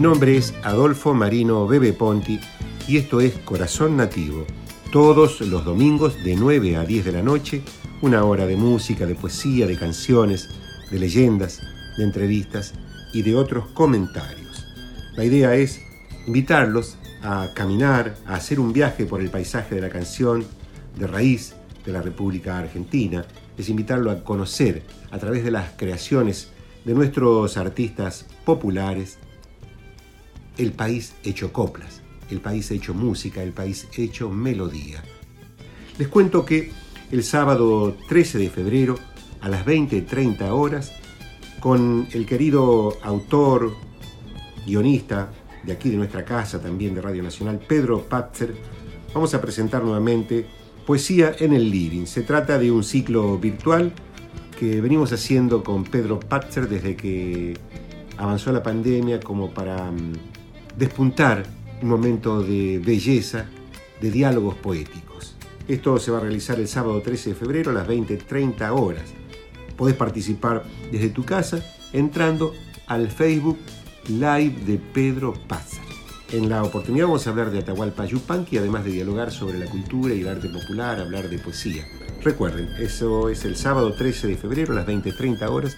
Mi nombre es Adolfo Marino Bebe Ponti y esto es Corazón Nativo. Todos los domingos de 9 a 10 de la noche, una hora de música, de poesía, de canciones, de leyendas, de entrevistas y de otros comentarios. La idea es invitarlos a caminar, a hacer un viaje por el paisaje de la canción de raíz de la República Argentina, es invitarlo a conocer a través de las creaciones de nuestros artistas populares el país hecho coplas, el país hecho música, el país hecho melodía. Les cuento que el sábado 13 de febrero a las 20.30 horas, con el querido autor, guionista de aquí de nuestra casa, también de Radio Nacional, Pedro Patzer, vamos a presentar nuevamente Poesía en el Living. Se trata de un ciclo virtual que venimos haciendo con Pedro Patzer desde que avanzó la pandemia como para mm, despuntar un momento de belleza, de diálogos poéticos. Esto se va a realizar el sábado 13 de febrero a las 20.30 horas. Podés participar desde tu casa entrando al Facebook Live de Pedro Pazar. En la oportunidad vamos a hablar de Atahualpa Yupanqui, además de dialogar sobre la cultura y el arte popular, hablar de poesía. Recuerden, eso es el sábado 13 de febrero a las 20.30 horas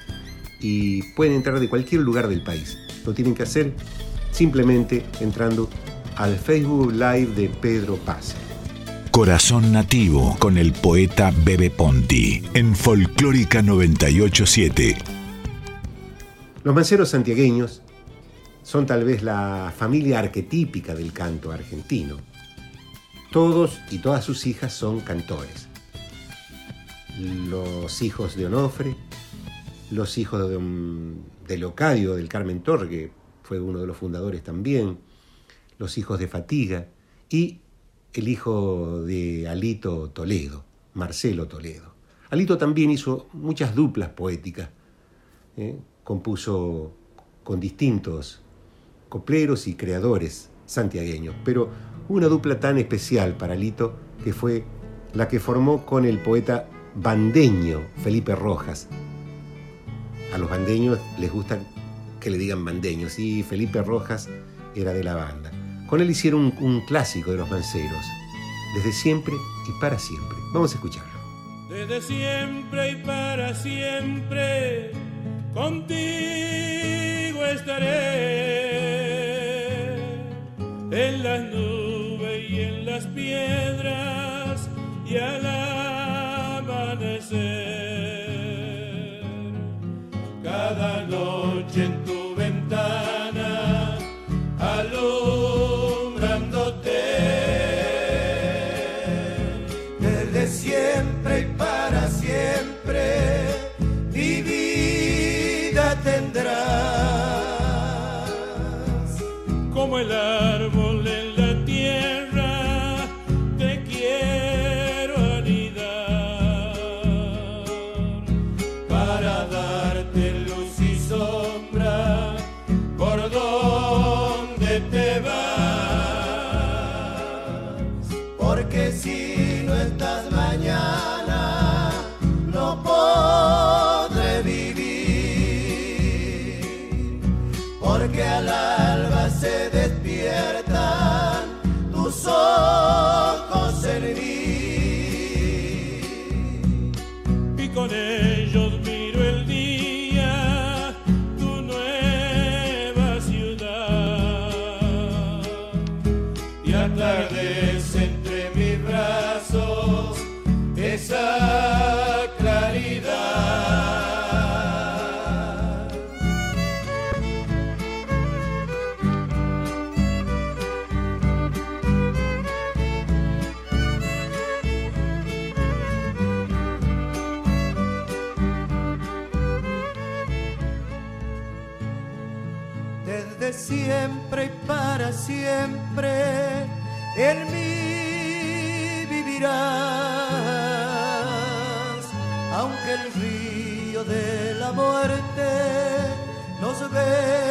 y pueden entrar de cualquier lugar del país. Lo tienen que hacer simplemente entrando al Facebook Live de Pedro Paz. Corazón Nativo con el poeta Bebe Ponti en Folclórica 987. Los manceros santiagueños son tal vez la familia arquetípica del canto argentino. Todos y todas sus hijas son cantores. Los hijos de Onofre, los hijos de, de Locadio, del Carmen Torre, fue uno de los fundadores también, los hijos de Fatiga y el hijo de Alito Toledo, Marcelo Toledo. Alito también hizo muchas duplas poéticas, ¿eh? compuso con distintos copleros y creadores santiagueños, pero una dupla tan especial para Alito que fue la que formó con el poeta bandeño Felipe Rojas. A los bandeños les gusta que le digan bandeños y Felipe Rojas era de la banda. Con él hicieron un, clásico de los manceros, desde siempre y para siempre. Vamos a escucharlo. Desde siempre y para siempre, contigo estaré, en las nubes y en las piedras y al amanecer. Cada noche en nos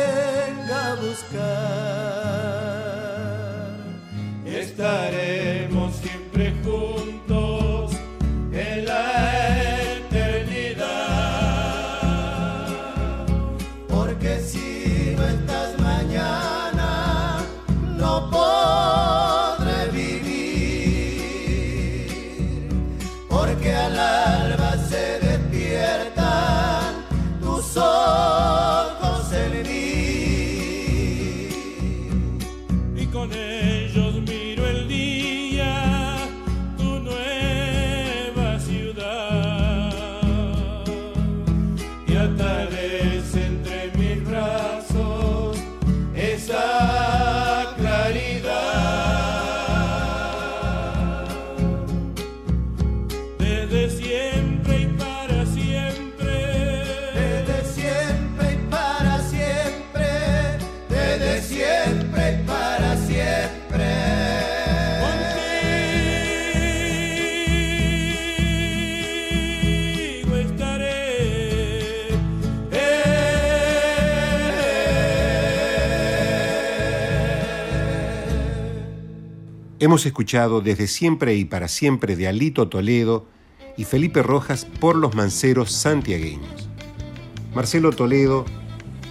Hemos escuchado desde siempre y para siempre de Alito Toledo y Felipe Rojas por los manceros santiagueños. Marcelo Toledo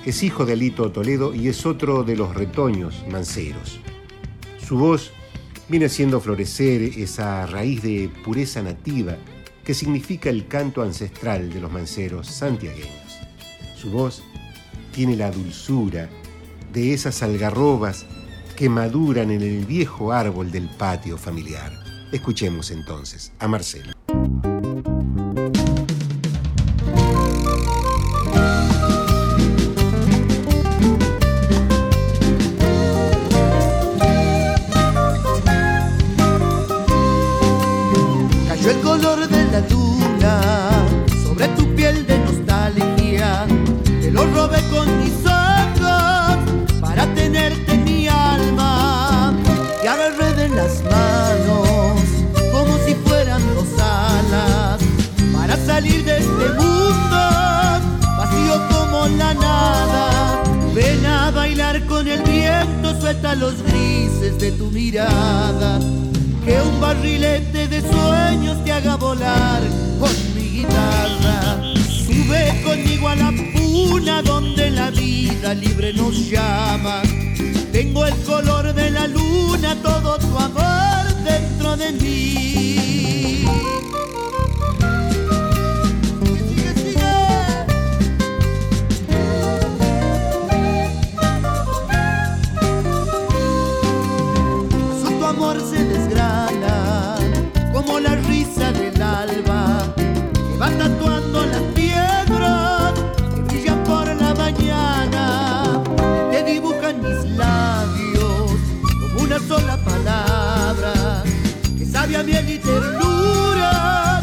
es hijo de Alito Toledo y es otro de los retoños manceros. Su voz viene haciendo florecer esa raíz de pureza nativa que significa el canto ancestral de los manceros santiagueños. Su voz tiene la dulzura de esas algarrobas que maduran en el viejo árbol del patio familiar. Escuchemos entonces a Marcelo. Los grises de tu mirada que un barrilete de sueños te haga volar con mi guitarra. Sube conmigo a la puna donde la vida libre nos llama. Tengo el color de la luna, todo tu amor dentro de mí. Tatuando las piedras que brillan por la mañana. Te dibujan mis labios como una sola palabra que sabe a miel y ternura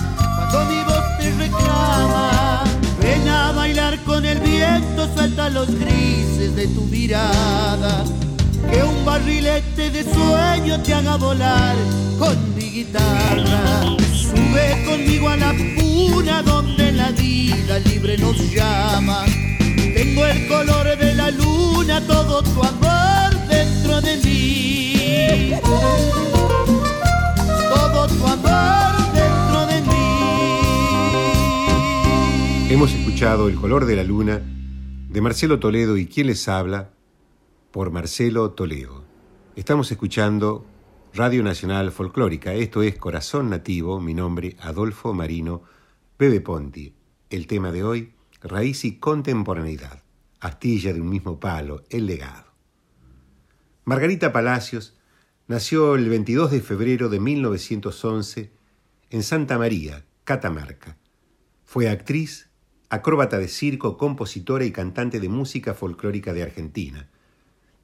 cuando mi voz te reclama. Ven a bailar con el viento, suelta los grises de tu mirada que un barrilete de sueño te haga volar con guitarra. Sube conmigo a la puna donde la vida libre nos llama. Tengo el color de la luna, todo tu amor dentro de mí. Todo tu amor dentro de mí. Hemos escuchado El color de la luna de Marcelo Toledo y quien les habla por Marcelo Toledo. Estamos escuchando Radio Nacional Folclórica. Esto es Corazón Nativo. Mi nombre, Adolfo Marino Bebe Ponti. El tema de hoy, Raíz y Contemporaneidad. Astilla de un mismo palo, el legado. Margarita Palacios nació el 22 de febrero de 1911 en Santa María, Catamarca. Fue actriz, acróbata de circo, compositora y cantante de música folclórica de Argentina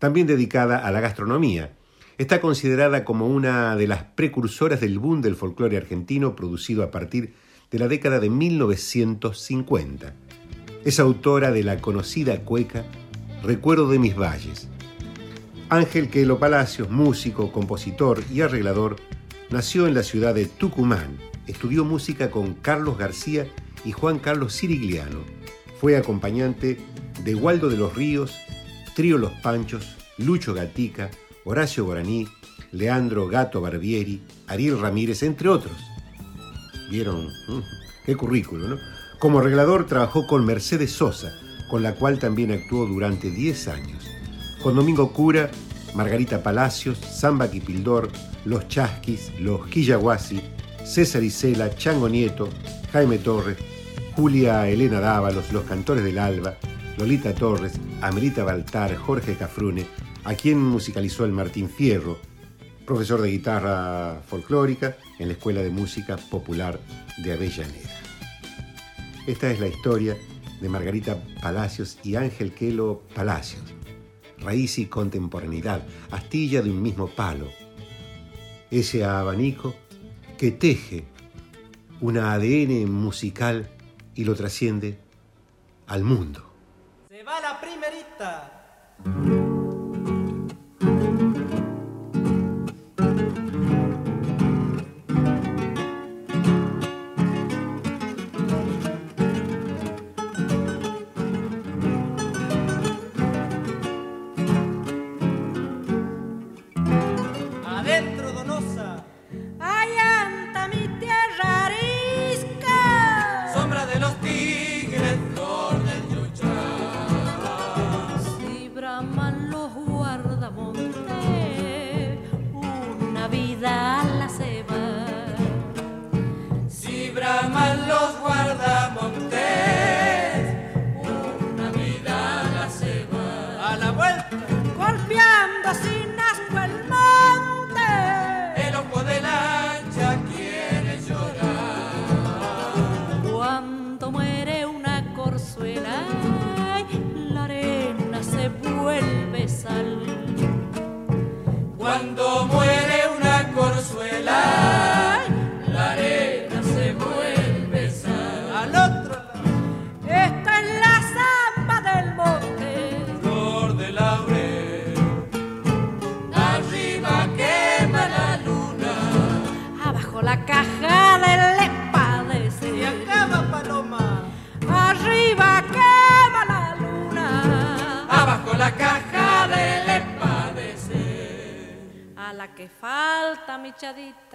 también dedicada a la gastronomía. Está considerada como una de las precursoras del boom del folclore argentino producido a partir de la década de 1950. Es autora de la conocida cueca Recuerdo de mis valles. Ángel Quelo Palacios, músico, compositor y arreglador, nació en la ciudad de Tucumán. Estudió música con Carlos García y Juan Carlos Sirigliano. Fue acompañante de Waldo de los Ríos, Trío Los Panchos, Lucho Gatica, Horacio Guaraní, Leandro Gato Barbieri, Ariel Ramírez, entre otros. ¿Vieron? Mm, Qué currículo, ¿no? Como arreglador trabajó con Mercedes Sosa, con la cual también actuó durante 10 años. Con Domingo Cura, Margarita Palacios, Samba Quipildor, Los Chasquis, Los Quillaguasi, César Isela, Chango Nieto, Jaime Torres, Julia Elena Dávalos, Los Cantores del Alba, Lolita Torres, Amelita Baltar, Jorge Cafrune, a quien musicalizó el Martín Fierro, profesor de guitarra folclórica en la Escuela de Música Popular de Avellaneda. Esta es la historia de Margarita Palacios y Ángel Quelo Palacios. Raíz y contemporaneidad, astilla de un mismo palo. Ese abanico que teje una ADN musical y lo trasciende al mundo. Se va la primerita. Falta, mi chadita.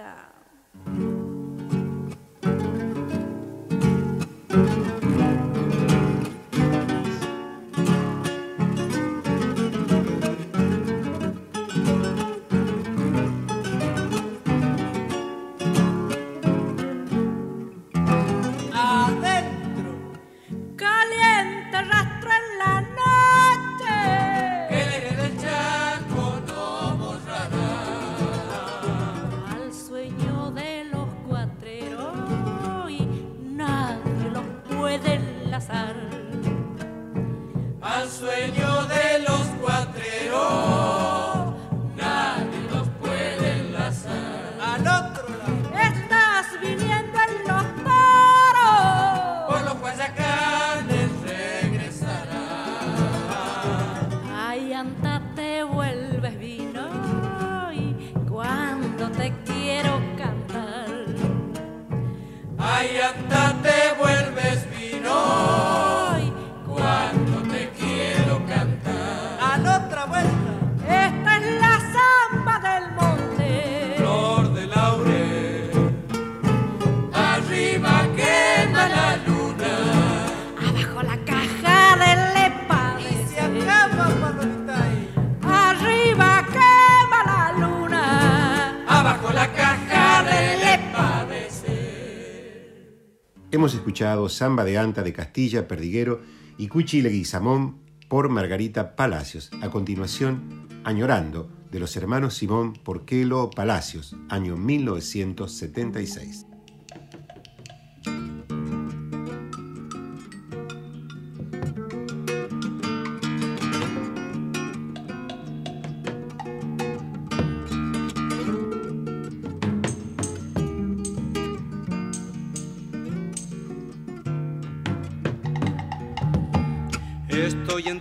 Hemos escuchado Samba de Anta de Castilla, Perdiguero y Cuchi Leguizamón por Margarita Palacios. A continuación, Añorando, de los hermanos Simón Porquelo Palacios, año 1976.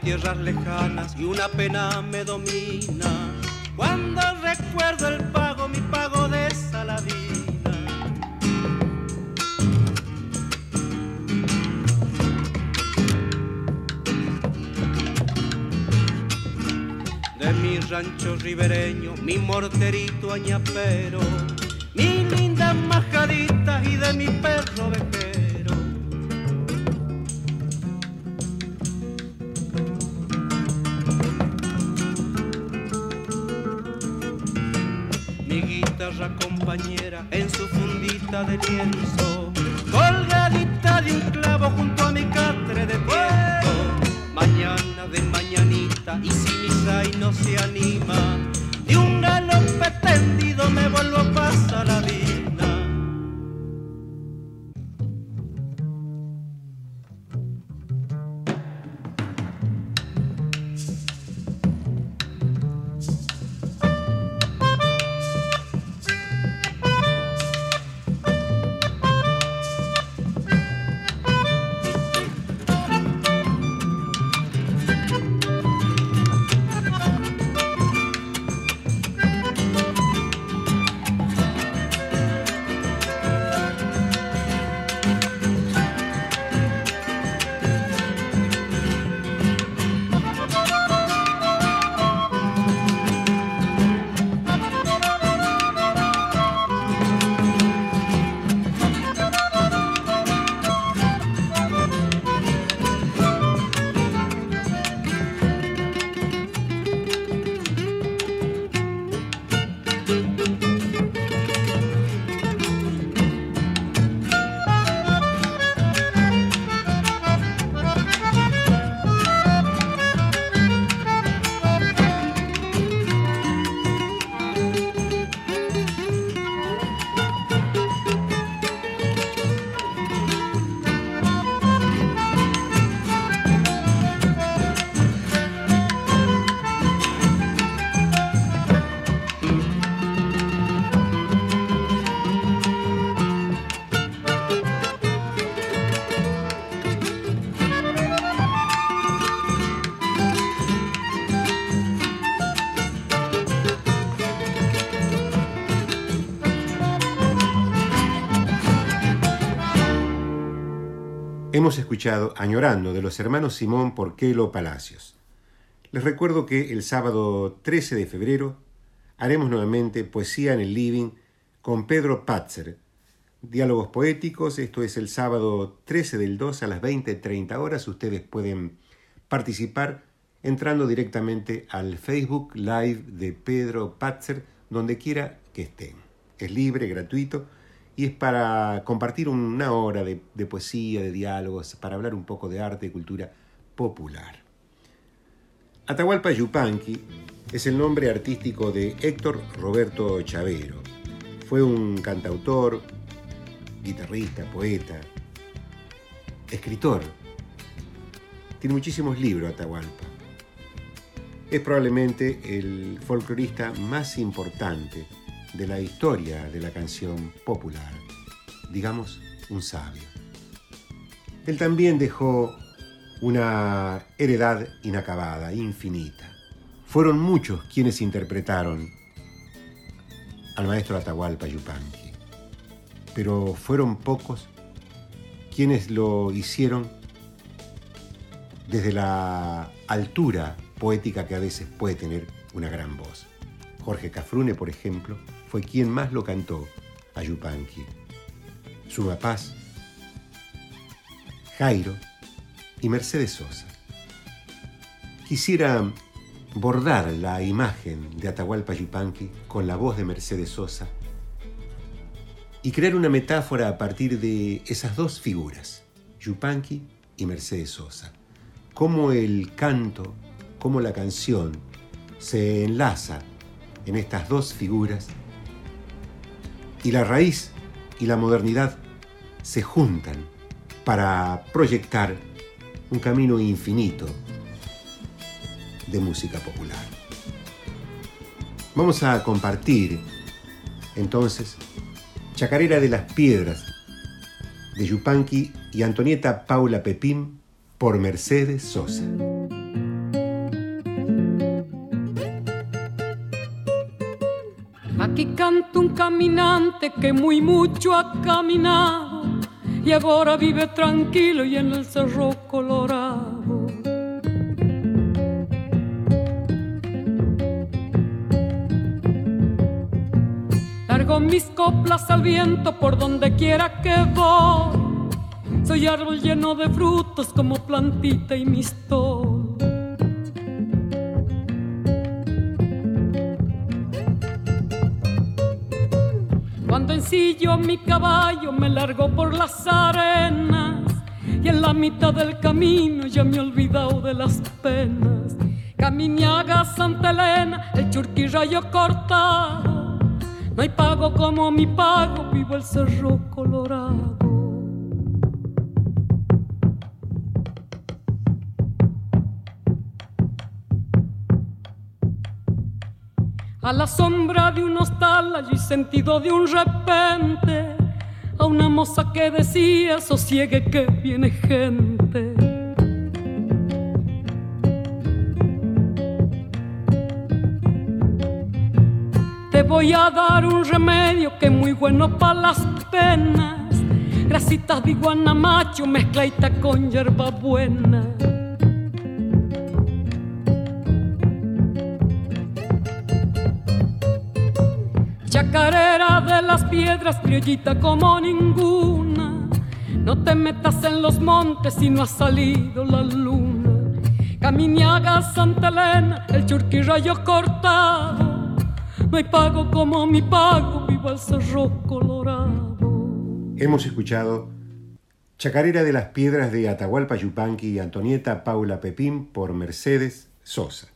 Tierras lejanas y una pena me domina. Cuando recuerdo el pago, mi pago de Saladina. De mi rancho ribereño, mi morterito añapero, mi linda majadita y de mi perro vejero. other dear souls. Hemos escuchado Añorando de los hermanos Simón Porquelo Palacios. Les recuerdo que el sábado 13 de febrero haremos nuevamente Poesía en el Living con Pedro Patzer. Diálogos poéticos, esto es el sábado 13 del 2 a las 20.30 horas. Ustedes pueden participar entrando directamente al Facebook Live de Pedro Patzer, donde quiera que estén. Es libre, gratuito y es para compartir una hora de, de poesía, de diálogos, para hablar un poco de arte y cultura popular. Atahualpa Yupanqui es el nombre artístico de Héctor Roberto Chavero. Fue un cantautor, guitarrista, poeta, escritor. Tiene muchísimos libros Atahualpa. Es probablemente el folclorista más importante de la historia de la canción popular. Digamos, un sabio. Él también dejó una heredad inacabada, infinita. Fueron muchos quienes interpretaron al maestro Atahualpa Yupanqui, pero fueron pocos quienes lo hicieron desde la altura poética que a veces puede tener una gran voz. Jorge Cafrune, por ejemplo, fue quien más lo cantó a Yupanqui. Suma Paz, Jairo y Mercedes Sosa. Quisiera bordar la imagen de Atahualpa Yupanqui con la voz de Mercedes Sosa y crear una metáfora a partir de esas dos figuras, Yupanqui y Mercedes Sosa. Cómo el canto, cómo la canción se enlaza en estas dos figuras y la raíz y la modernidad se juntan para proyectar un camino infinito de música popular. Vamos a compartir entonces Chacarera de las Piedras de Yupanqui y Antonieta Paula Pepín por Mercedes Sosa. Aquí canta un caminante que muy mucho ha caminado y ahora vive tranquilo y en el cerro colorado. Largo mis coplas al viento por donde quiera que voy. Soy árbol lleno de frutos como plantita y mistol. Cuando ensillo mi caballo me largo por las arenas y en la mitad del camino ya me he olvidado de las penas. Caminiaga, Santa Elena, el churquirrayo cortado. No hay pago como mi pago, vivo el cerro colorado. A la sombra de un hostal y sentido de un repente a una moza que decía sosiegue que viene gente te voy a dar un remedio que es muy bueno para las penas. Grasitas de guanamacho mezclaita con hierba buena Chacarera de las piedras, criollita como ninguna. No te metas en los montes si no ha salido la luna. Caminiaga, Santa Elena, el churquirrayo cortado. No hay pago como mi pago, viva el cerro colorado. Hemos escuchado Chacarera de las Piedras de Atahualpa Yupanqui y Antonieta Paula Pepín por Mercedes Sosa.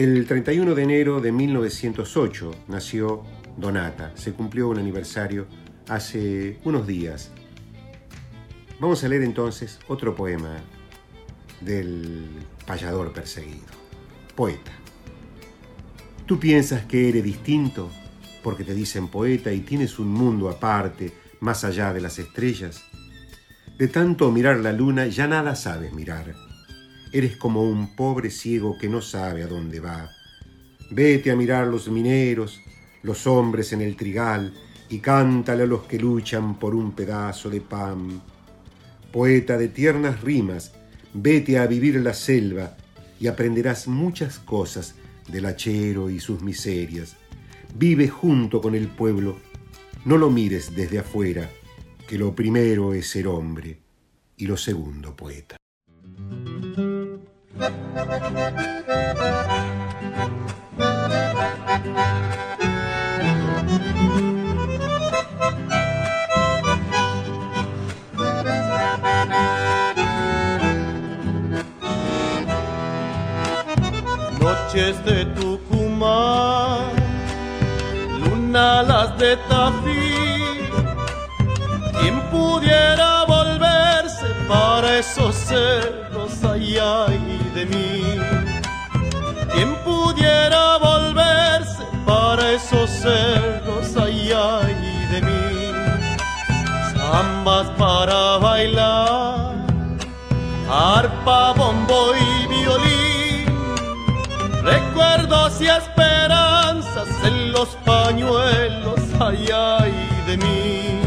El 31 de enero de 1908 nació Donata. Se cumplió un aniversario hace unos días. Vamos a leer entonces otro poema del payador perseguido. Poeta. Tú piensas que eres distinto porque te dicen poeta y tienes un mundo aparte, más allá de las estrellas. De tanto mirar la luna ya nada sabes mirar Eres como un pobre ciego que no sabe a dónde va. Vete a mirar los mineros, los hombres en el trigal, y cántale a los que luchan por un pedazo de pan. Poeta de tiernas rimas, vete a vivir la selva y aprenderás muchas cosas del hachero y sus miserias. Vive junto con el pueblo. No lo mires desde afuera, que lo primero es ser hombre y lo segundo poeta. Noches de Tucumán, luna las de Tafí, quien pudiera volverse para esos cerros allá y de mí, quien pudiera volverse para esos cerros allá y de mí, zambas para bailar, arpa, bombo y violín, recuerdos y esperanzas en los pañuelos allá y de mí.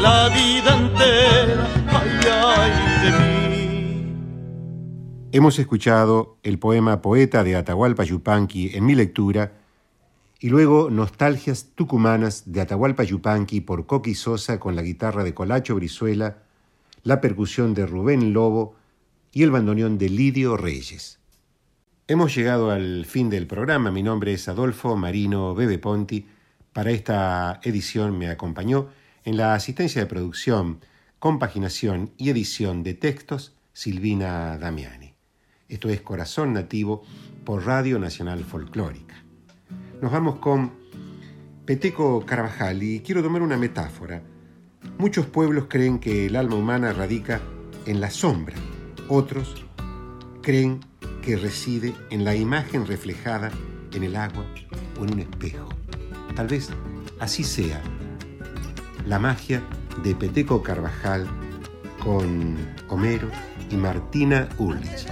La vida entera, ay, ay de mí. Hemos escuchado el poema Poeta de Atahualpa Yupanqui en mi lectura y luego Nostalgias Tucumanas de Atahualpa Yupanqui por Coqui Sosa con la guitarra de Colacho Brizuela, la percusión de Rubén Lobo y el bandoneón de Lidio Reyes. Hemos llegado al fin del programa. Mi nombre es Adolfo Marino Bebe Ponti. Para esta edición me acompañó en la asistencia de producción, compaginación y edición de textos Silvina Damiani. Esto es Corazón Nativo por Radio Nacional Folclórica. Nos vamos con Peteco Carvajal y quiero tomar una metáfora. Muchos pueblos creen que el alma humana radica en la sombra, otros creen que reside en la imagen reflejada en el agua o en un espejo. Tal vez así sea la magia de Peteco Carvajal con Homero y Martina Ulrich.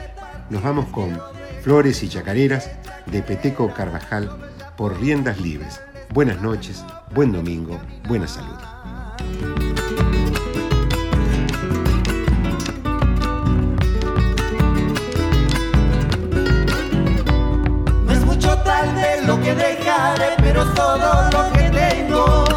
Nos vamos con Flores y Chacareras de Peteco Carvajal por Riendas Libres. Buenas noches, buen domingo, buena salud. No es mucho tal de lo que dejaré, pero todo lo que tengo.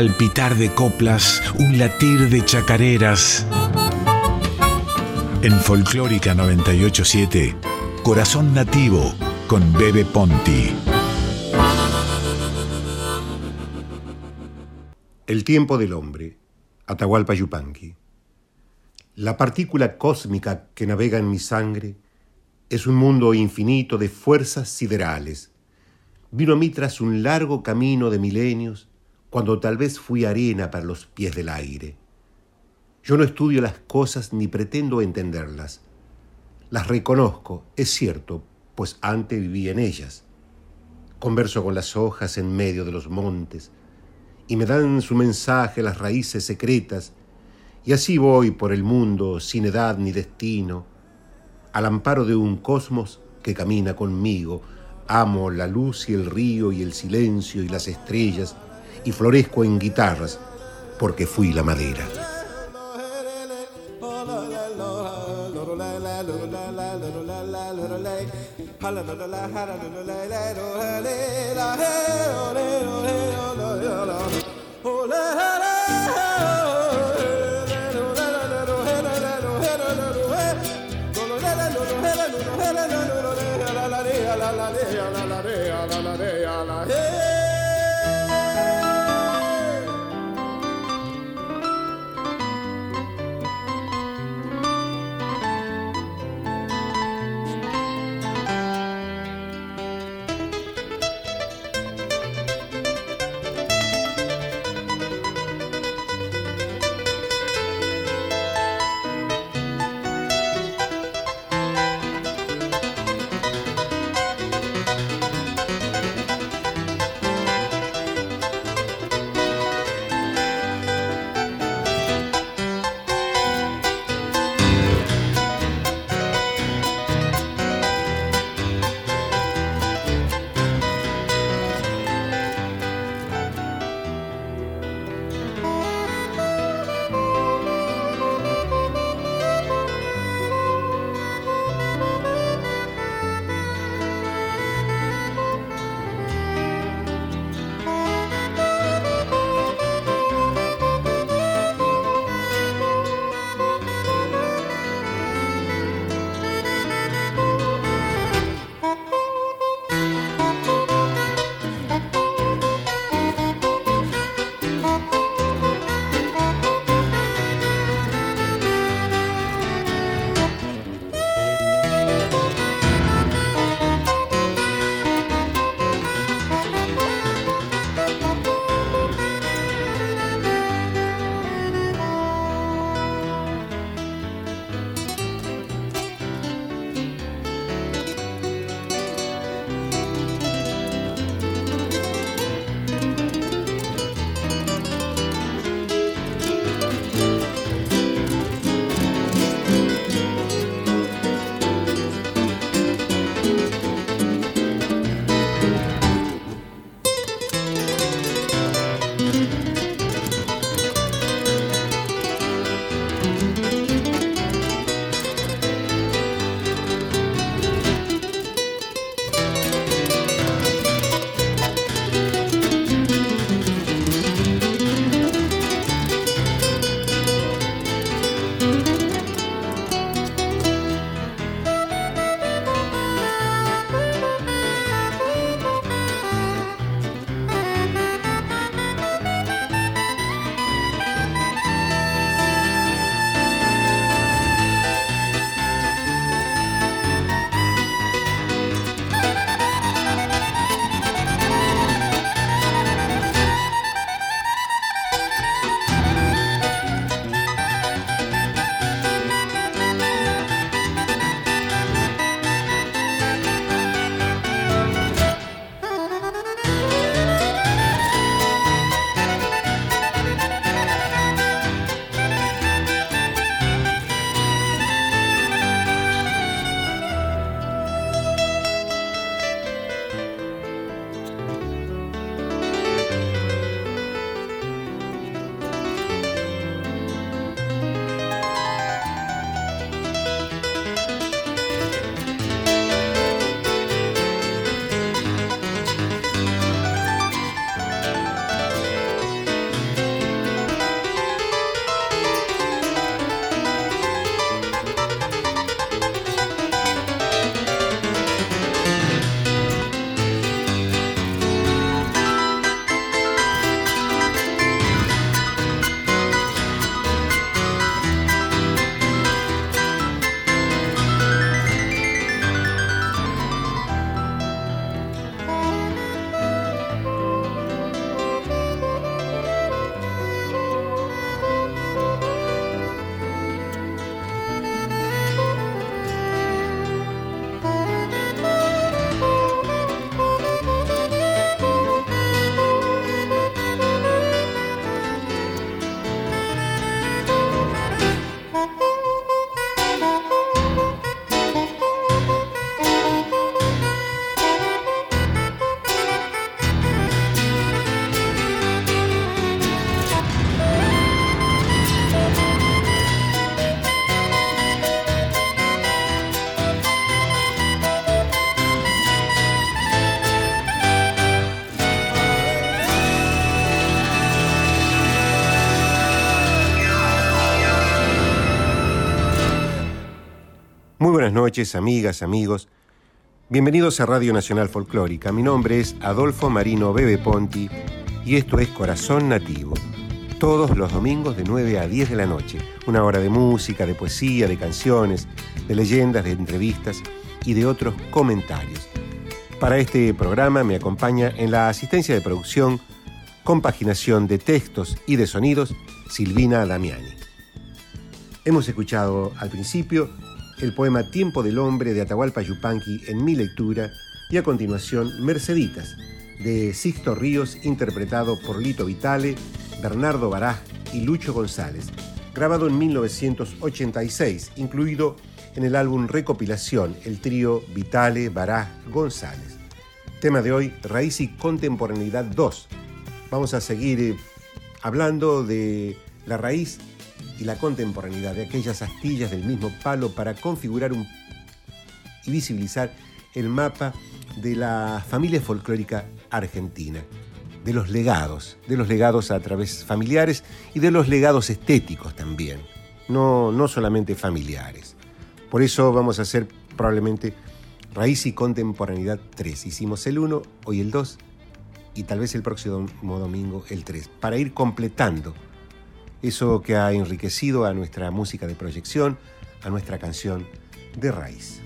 Palpitar de coplas, un latir de chacareras. En Folclórica 987, Corazón Nativo con Bebe Ponti. El tiempo del hombre, Atahualpa Yupanqui. La partícula cósmica que navega en mi sangre es un mundo infinito de fuerzas siderales. Vino a mí tras un largo camino de milenios, cuando tal vez fui arena para los pies del aire. Yo no estudio las cosas ni pretendo entenderlas. Las reconozco, es cierto, pues antes viví en ellas. Converso con las hojas en medio de los montes, y me dan su mensaje las raíces secretas, y así voy por el mundo sin edad ni destino, al amparo de un cosmos que camina conmigo. Amo la luz y el río y el silencio y las estrellas, y florezco en guitarras porque fui la madera. Noches, amigas, amigos. Bienvenidos a Radio Nacional Folclórica. Mi nombre es Adolfo Marino Bebe Ponti y esto es Corazón Nativo. Todos los domingos de 9 a 10 de la noche. Una hora de música, de poesía, de canciones, de leyendas, de entrevistas y de otros comentarios. Para este programa me acompaña en la asistencia de producción, compaginación de textos y de sonidos, Silvina Damiani. Hemos escuchado al principio el poema Tiempo del Hombre de Atahualpa Yupanqui en mi lectura y a continuación Merceditas de Sixto Ríos interpretado por Lito Vitale, Bernardo Baraj y Lucho González, grabado en 1986, incluido en el álbum Recopilación, el trío Vitale, Baraj, González. Tema de hoy, Raíz y Contemporaneidad 2. Vamos a seguir eh, hablando de la raíz y la contemporaneidad de aquellas astillas del mismo palo para configurar y visibilizar el mapa de la familia folclórica argentina, de los legados, de los legados a través familiares y de los legados estéticos también, no, no solamente familiares. Por eso vamos a hacer probablemente Raíz y Contemporaneidad 3. Hicimos el 1, hoy el 2 y tal vez el próximo domingo el 3, para ir completando eso que ha enriquecido a nuestra música de proyección, a nuestra canción de raíz.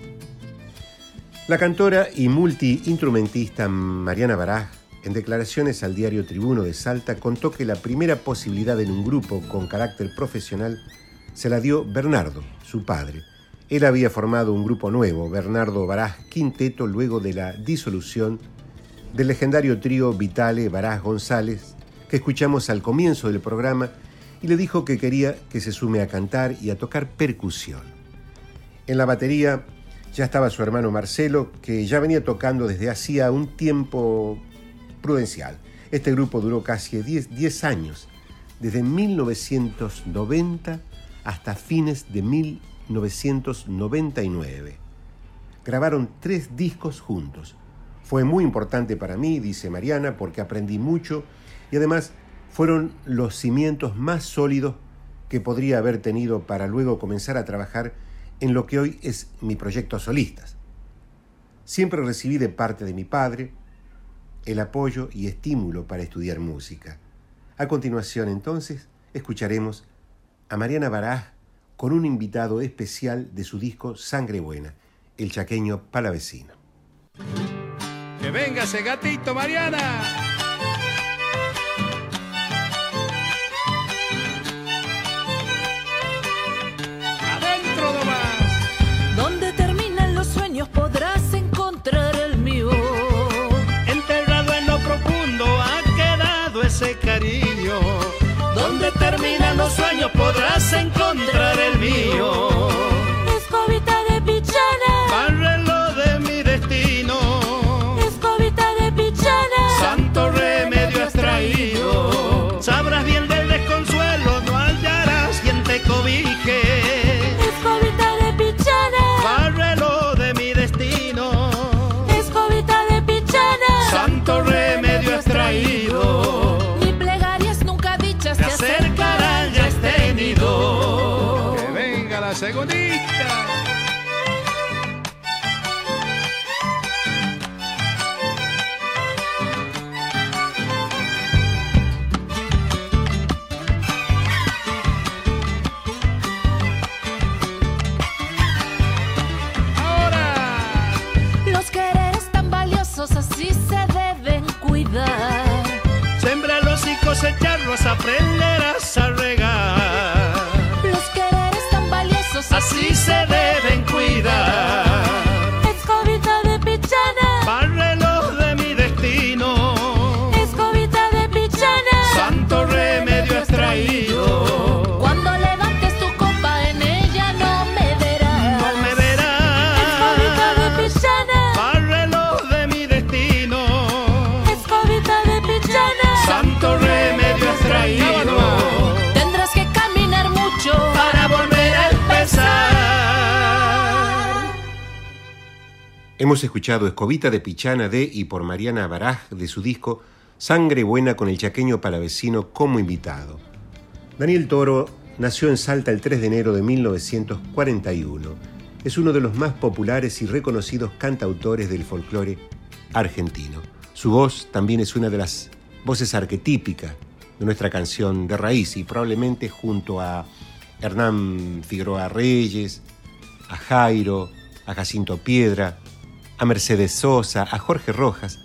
La cantora y multiinstrumentista Mariana Baraj, en declaraciones al diario Tribuno de Salta, contó que la primera posibilidad en un grupo con carácter profesional se la dio Bernardo, su padre. Él había formado un grupo nuevo, Bernardo Baraj Quinteto, luego de la disolución del legendario trío Vitale Baraj González, que escuchamos al comienzo del programa y le dijo que quería que se sume a cantar y a tocar percusión. En la batería ya estaba su hermano Marcelo, que ya venía tocando desde hacía un tiempo prudencial. Este grupo duró casi 10, años, desde 1990 hasta fines de 1999. Grabaron tres discos juntos. Fue muy importante para mí, dice Mariana, porque aprendí mucho y además fueron los cimientos más sólidos que podría haber tenido para luego comenzar a trabajar en lo que hoy es mi proyecto solistas. Siempre recibí de parte de mi padre el apoyo y estímulo para estudiar música. A continuación, entonces, escucharemos a Mariana Baraj con un invitado especial de su disco Sangre Buena, el chaqueño palavecino. Que venga ese gatito, Mariana. Terminan los sueños podrás encontrar el mío. Escobita de pichana. Barrelo de mi destino. Escobita de pichana. Santo remedio has traído. Sabrás bien del desconsuelo, no hallarás quien te cobije. Pichana. Aprenderás a así se deben Hemos escuchado Escobita de Pichana de y por Mariana Baraj de su disco Sangre Buena con el chaqueño palavecino como invitado. Daniel Toro nació en Salta el 3 de enero de 1941. es uno de los más populares y reconocidos cantautores del folclore argentino. Su voz también es una de las voces arquetípicas de nuestra canción de raíz y probablemente junto a Hernán Figueroa Reyes, a Jairo, a Jacinto Piedra, a Mercedes Sosa, a Jorge Rojas,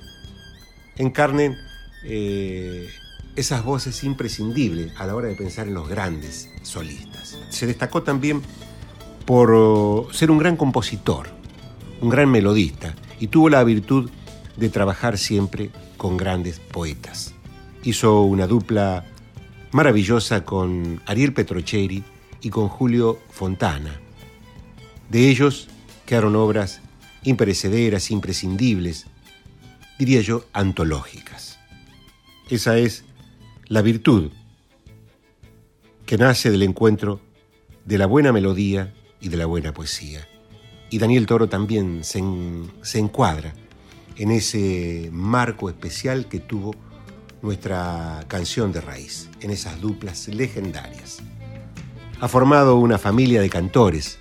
encarnen eh, esas voces imprescindibles a la hora de pensar en los grandes solistas. Se destacó también por oh, ser un gran compositor, un gran melodista y tuvo la virtud de trabajar siempre con grandes poetas. Hizo una dupla maravillosa con Ariel Petrocheri y con Julio Fontana. De ellos quedaron obras imperecederas, imprescindibles, diría yo, antológicas. Esa es la virtud que nace del encuentro de la buena melodía y de la buena poesía. Y Daniel Toro también se, se encuadra en ese marco especial que tuvo nuestra canción de raíz, en esas duplas legendarias. Ha formado una familia de cantores.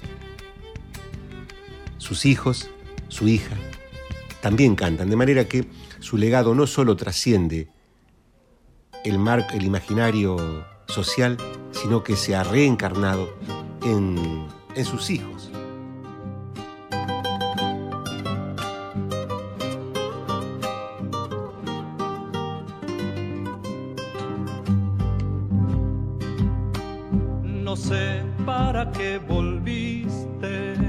Sus hijos, su hija, también cantan, de manera que su legado no solo trasciende el, marco, el imaginario social, sino que se ha reencarnado en, en sus hijos. No sé para qué volviste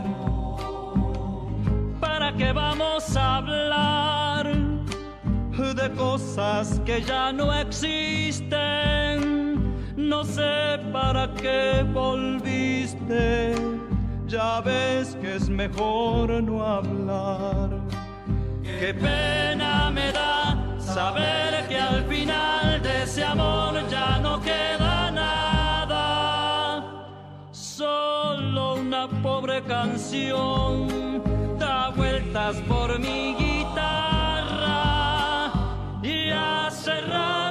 ¿Para qué vamos a hablar de cosas que ya no existen? No sé para qué volviste, ya ves que es mejor no hablar. Qué pena me da saber que al final de ese amor ya no queda nada solo una pobre canción vueltas por mi guitarra y hace rato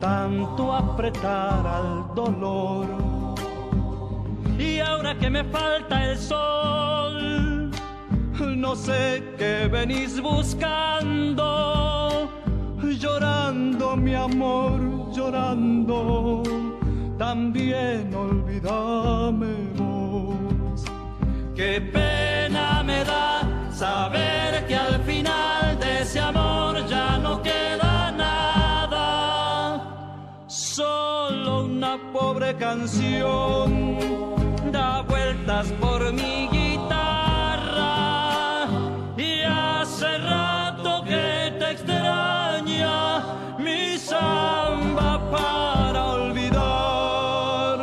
tanto apretar al dolor. Y ahora que me falta el sol, no sé qué venís buscando, llorando mi amor, llorando, también olvídame vos. Qué pena me da saber que al final de ese amor pobre canción da vueltas por mi guitarra y hace rato que te extraña mi samba para olvidar.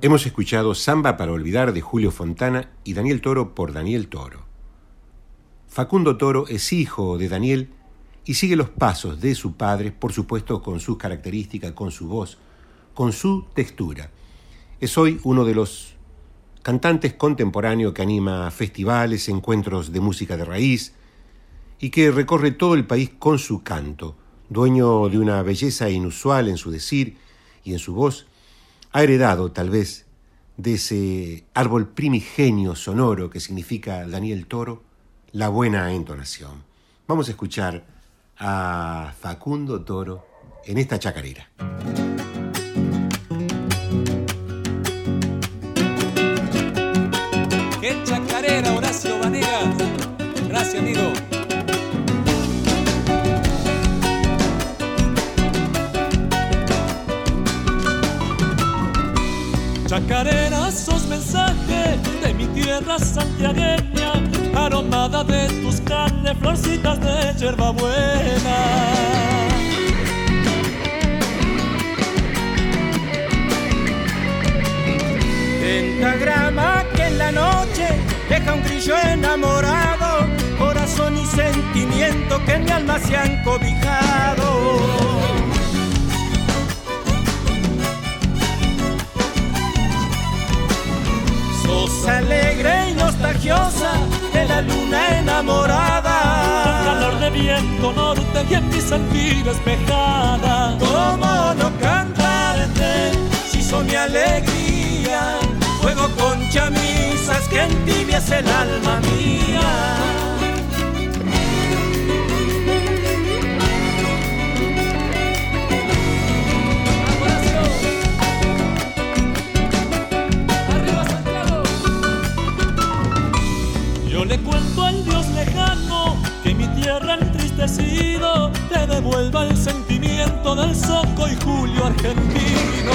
Hemos escuchado Samba para olvidar de Julio Fontana y Daniel Toro por Daniel Toro. Facundo Toro es hijo de Daniel y sigue los pasos de su padre, por supuesto con sus características, con su voz, con su textura. Es hoy uno de los cantante contemporáneo que anima festivales, encuentros de música de raíz y que recorre todo el país con su canto, dueño de una belleza inusual en su decir y en su voz, ha heredado tal vez de ese árbol primigenio sonoro que significa Daniel Toro, la buena entonación. Vamos a escuchar a Facundo Toro en esta chacarera. Chacarera sos mensaje de mi tierra santiagueña, aromada de tus carnes, florcitas de hierbabuena. Pentagrama que en la noche deja un grillo enamorado, corazón y sentimiento que en mi alma se han cobijado. Sos alegre y nostalgiosa de la luna enamorada. Con calor de viento norte y en mi sentir despejada. ¿Cómo no cantarte si son mi alegría? Juego con chamisas que entibias el alma mía. Le cuento al Dios lejano que mi tierra entristecido te devuelva el sentimiento del soco y Julio argentino.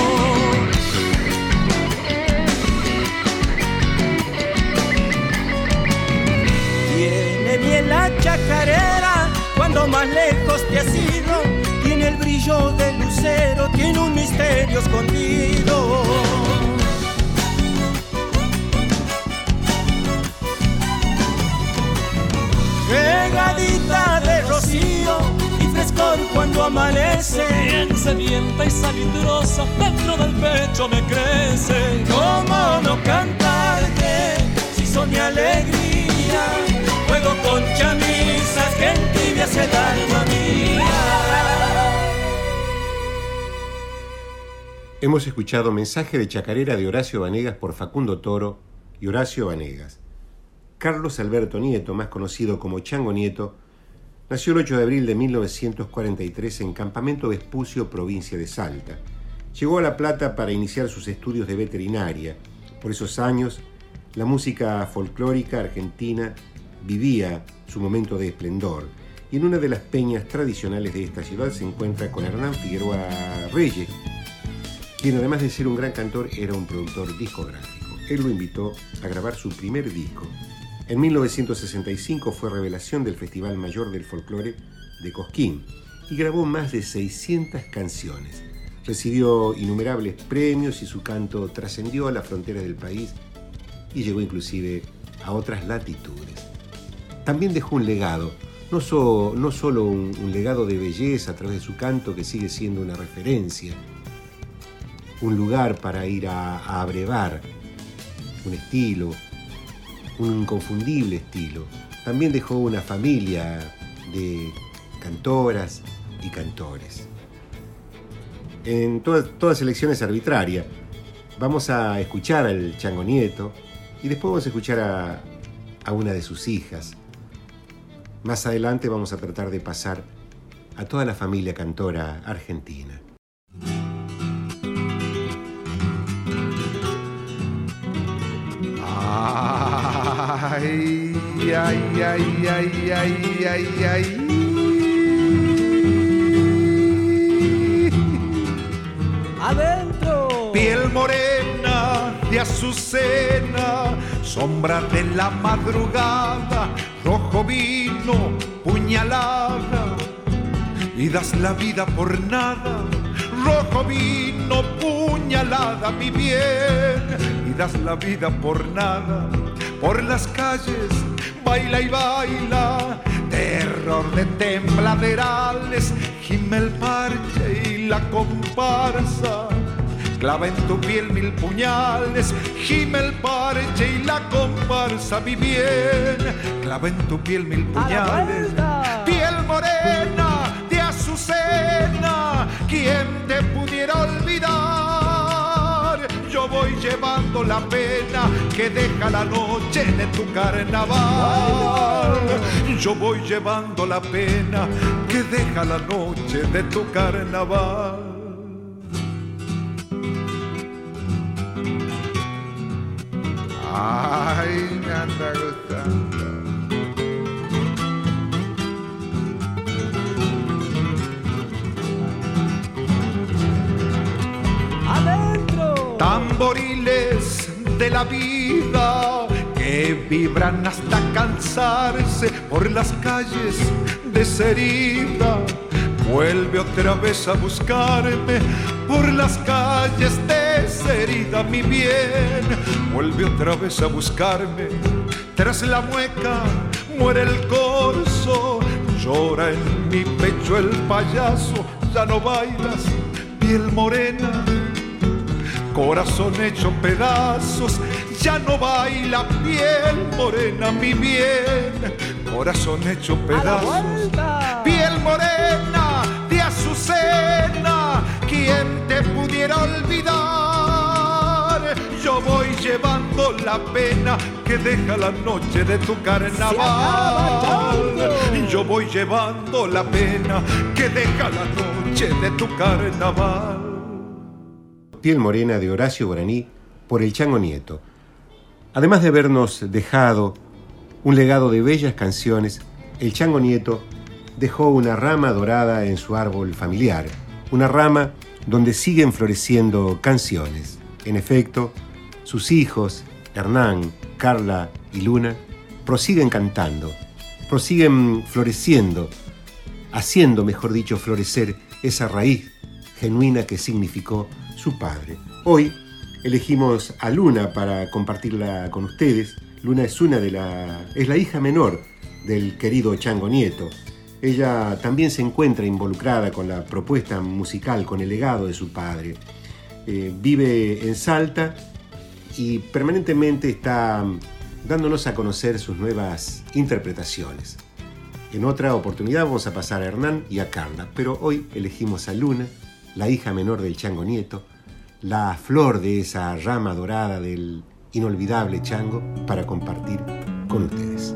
Tiene bien la chacarera cuando más lejos te has ido. Tiene el brillo del lucero, tiene un misterio escondido. Regadita de rocío y frescor cuando amanece. Bien sedienta y salitrosa dentro del pecho me crece. ¿Cómo no cantarte si son mi alegría? Juego con chamisas que entibias el alma mía. Hemos escuchado mensaje de chacarera de Horacio Vanegas por Facundo Toro y Horacio Vanegas. Carlos Alberto Nieto, más conocido como Chango Nieto, nació el 8 de abril de 1943 en Campamento Vespucio, provincia de Salta. Llegó a La Plata para iniciar sus estudios de veterinaria. Por esos años, la música folclórica argentina vivía su momento de esplendor y en una de las peñas tradicionales de esta ciudad se encuentra con Hernán Figueroa Reyes, quien además de ser un gran cantor era un productor discográfico. Él lo invitó a grabar su primer disco. En 1965 fue revelación del Festival Mayor del Folclore de Cosquín y grabó más de 600 canciones. Recibió innumerables premios y su canto trascendió a las fronteras del país y llegó inclusive a otras latitudes. También dejó un legado, no, so- solo un, legado de belleza a través de su canto que sigue siendo una referencia, un lugar para ir a abrevar, un estilo, un inconfundible estilo. También dejó una familia de cantoras y cantores. En todas, elecciones arbitrarias, vamos a escuchar al Chango Nieto y después vamos a escuchar a una de sus hijas. Más adelante vamos a tratar de pasar a toda la familia cantora argentina. Ay, ay, ay, ay, ay, ay, ay. Adentro. Piel morena de azucena, sombra de la madrugada, rojo vino, puñalada, y das la vida por nada. Rojo vino, puñalada, mi bien, y das la vida por nada. Por las calles, baila y baila, terror de tembladerales, gime el parche y la comparsa. Clava en tu piel mil puñales, gime el parche y la comparsa. Mi bien, clava en tu piel mil puñales, la pena que deja la noche de tu carnaval. Yo voy llevando la pena que deja la noche de tu carnaval. Ay, me anda gustando. De la vida que vibran hasta cansarse por las calles desherida. Vuelve otra vez a buscarme por las calles desherida, mi bien. Vuelve otra vez a buscarme. Tras la mueca muere el corso. Llora en mi pecho el payaso. Ya no bailas, piel morena corazón hecho pedazos, ya no baila piel morena, mi bien, corazón hecho pedazos, piel morena de azucena, ¿quién te pudiera olvidar? Yo voy llevando la pena que deja la noche de tu carnaval. Yo voy llevando la pena que deja la noche de tu carnaval. Morena de Horacio Guaraní por el Chango Nieto. Además de habernos dejado un legado de bellas canciones, el Chango Nieto dejó una rama dorada en su árbol familiar, una rama donde siguen floreciendo canciones. En efecto, sus hijos, Hernán, Carla y Luna, prosiguen cantando, prosiguen floreciendo, haciendo, mejor dicho, florecer esa raíz genuina que significó Hoy elegimos a Luna para compartirla con ustedes. Luna es una de la es la hija menor del querido Chango Nieto. Ella también se encuentra involucrada con la propuesta musical, con el legado de su padre. Eh, vive en Salta y permanentemente está dándonos a conocer sus nuevas interpretaciones. En otra oportunidad vamos a pasar a Hernán y a Carla, pero hoy elegimos a Luna, la hija menor del Chango Nieto, la flor de esa rama dorada del inolvidable chango para compartir con ustedes.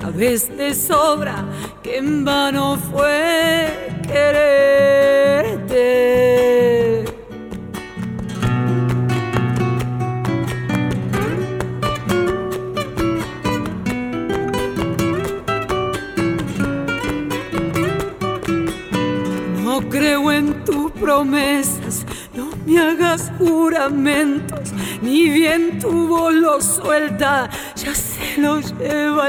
Sabes de sobra que en vano fue quererte. No creo en tus promesas, no me hagas juramentos, ni bien tu voz lo suelta,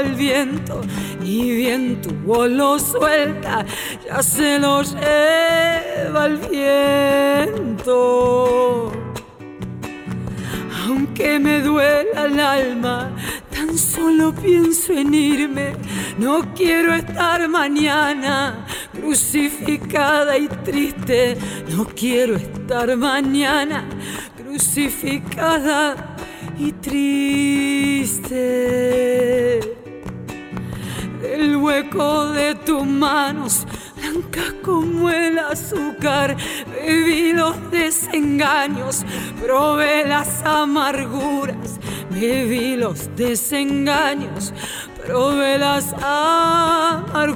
el viento, ni bien tu lo suelta, ya se lo lleva el viento. Aunque me duela el alma, tan solo pienso en irme, no quiero estar mañana crucificada y triste, no quiero estar mañana crucificada y triste. El hueco de tus manos, blancas como el azúcar, bebí los desengaños, probé las amarguras, bebí los desengaños, probé las amarguras.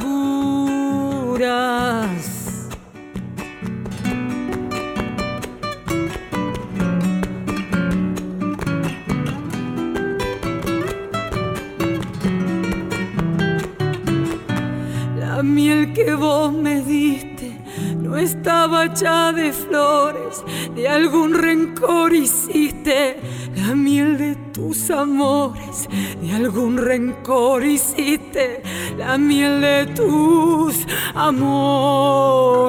Me diste no estaba ya de flores, de algún rencor hiciste la miel de tus amores, de algún rencor hiciste la miel de tus amores.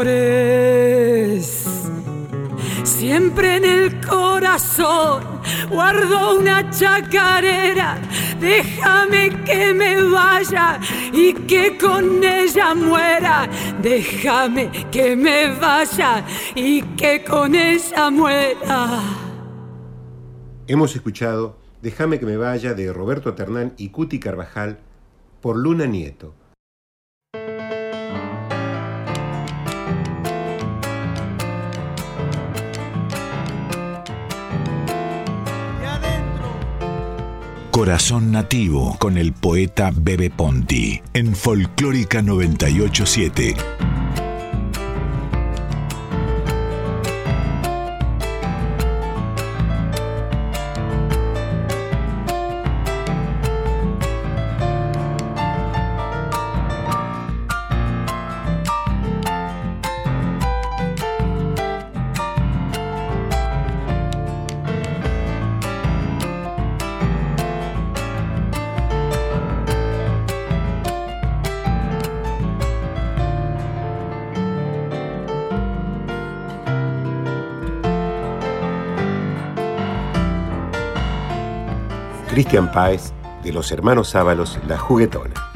Siempre en el corazón guardo una chacarera, déjame que me vaya y que con ella muera, déjame que me vaya y que con ella muera. Hemos escuchado Déjame que me vaya de Roberto Ternán y Cuti Carvajal por Luna Nieto. Corazón Nativo con el poeta Bebe Ponti en Folclórica 987. Cristian Páez, de los hermanos Ábalos, La Juguetona.